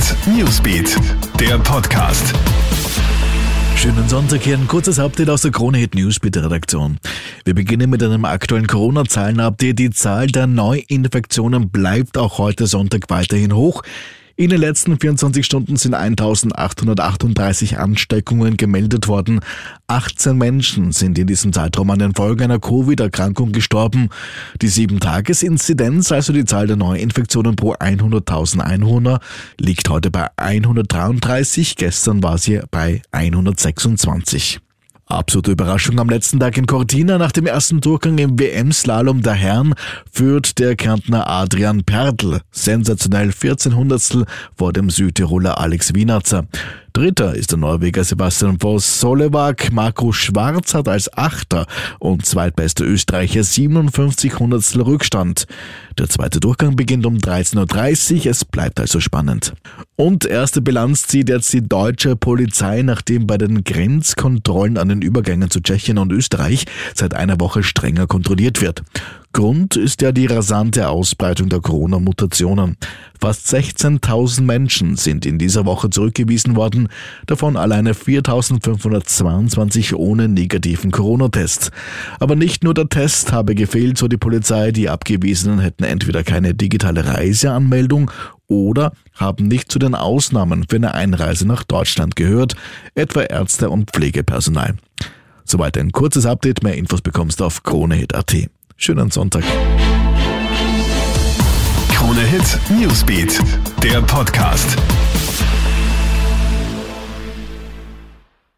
Hit Newsbeat, der Podcast. Schönen Sonntag hier, ein kurzes Update aus der Krone Hit Newsbeat Redaktion. Wir beginnen mit einem aktuellen Corona-Zahlen-Update. Die Zahl der Neuinfektionen bleibt auch heute Sonntag weiterhin hoch. In den letzten 24 Stunden sind 1838 Ansteckungen gemeldet worden. 18 Menschen sind in diesem Zeitraum an den Folgen einer Covid-Erkrankung gestorben. Die 7-Tages-Inzidenz, also die Zahl der Neuinfektionen pro 100.000 Einwohner, liegt heute bei 133. Gestern war sie bei 126. Absolute Überraschung am letzten Tag in Cortina. Nach dem ersten Durchgang im WM-Slalom der Herren führt der Kärntner Adrian Pertl sensationell 14 Hundertstel vor dem Südtiroler Alex Wienerzer. Dritter ist der Norweger Sebastian Voss Solewak. Marco Schwarz hat als Achter und zweitbester Österreicher 57 Hundertstel Rückstand. Der zweite Durchgang beginnt um 13.30 Uhr. Es bleibt also spannend. Und erste Bilanz zieht jetzt die deutsche Polizei, nachdem bei den Grenzkontrollen an den Übergängen zu Tschechien und Österreich seit einer Woche strenger kontrolliert wird. Grund ist ja die rasante Ausbreitung der Corona-Mutationen. Fast 16.000 Menschen sind in dieser Woche zurückgewiesen worden, davon alleine 4.522 ohne negativen Corona-Test. Aber nicht nur der Test habe gefehlt, so die Polizei, die Abgewiesenen hätten entweder keine digitale Reiseanmeldung oder haben nicht zu den Ausnahmen für eine Einreise nach Deutschland gehört, etwa Ärzte und Pflegepersonal. Soweit ein kurzes Update, mehr Infos bekommst du auf KroneHit.at. Schönen Sonntag. Krone Hit Newsbeat, der Podcast.